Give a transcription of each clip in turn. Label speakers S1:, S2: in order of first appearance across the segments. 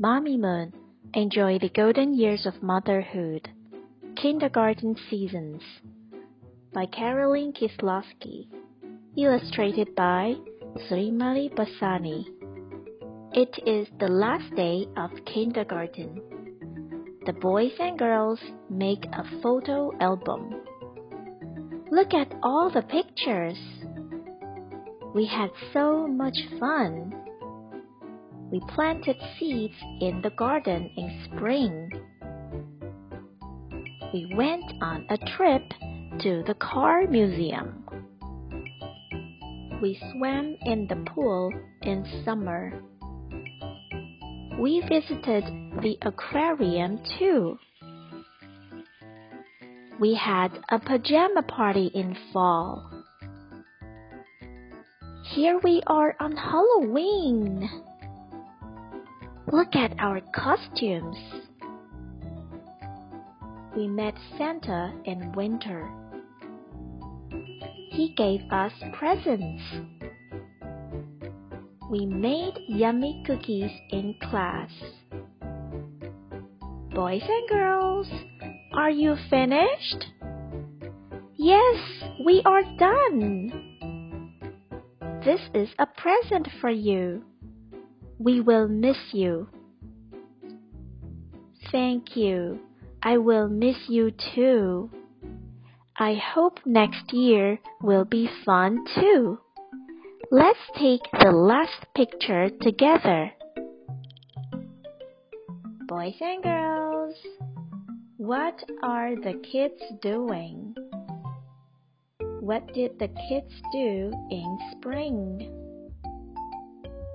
S1: Mommy Moon, enjoy the golden years of motherhood. Kindergarten Seasons by Carolyn Kisloski. Illustrated by Srimalie Bassani. It is the last day of kindergarten. The boys and girls make a photo album. Look at all the pictures. We had so much fun. We planted seeds in the garden in spring. We went on a trip to the car museum. We swam in the pool in summer. We visited the aquarium too. We had a pajama party in fall. Here we are on Halloween. Look at our costumes. We met Santa in winter. He gave us presents. We made yummy cookies in class. Boys and girls, are you finished? Yes, we are done. This is a present for you. We will miss you. Thank you. I will miss you too. I hope next year will be fun too. Let's take the last picture together. Boys and girls, what are the kids doing? What did the kids do in spring?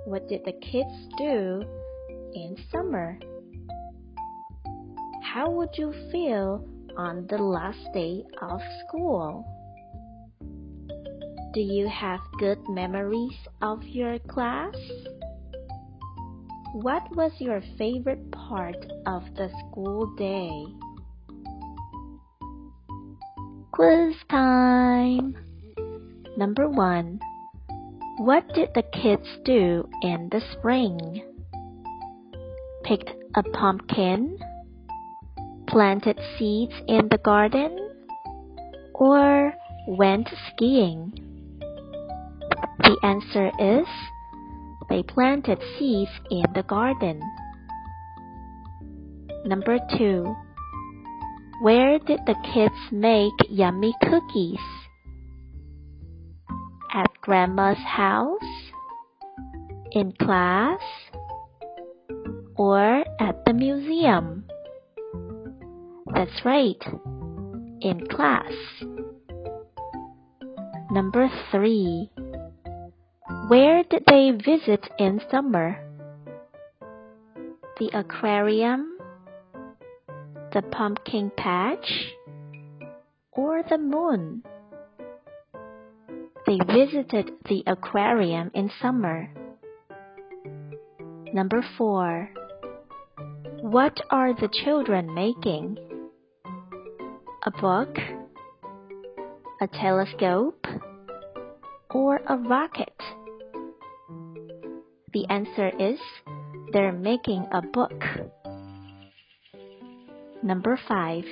S1: What did the kids do in summer? How would you feel on the last day of school? Do you have good memories of your class? What was your favorite part of the school day? Quiz time! Number one. What did the kids do in the spring? Picked a pumpkin? Planted seeds in the garden? Or went skiing? The answer is they planted seeds in the garden. Number two. Where did the kids make yummy cookies? At grandma's house? In class? Or at the museum? That's right, in class. Number three. Where did they visit in summer? The aquarium? The pumpkin patch? Or the moon? They visited the aquarium in summer. Number 4. What are the children making? A book? A telescope? Or a rocket? The answer is they're making a book. Number 5.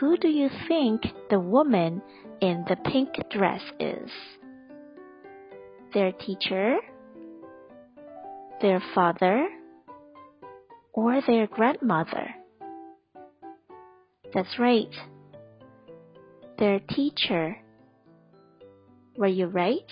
S1: Who do you think the woman in the pink dress is? Their teacher? Their father? Or their grandmother? That's right. Their teacher. Were you right?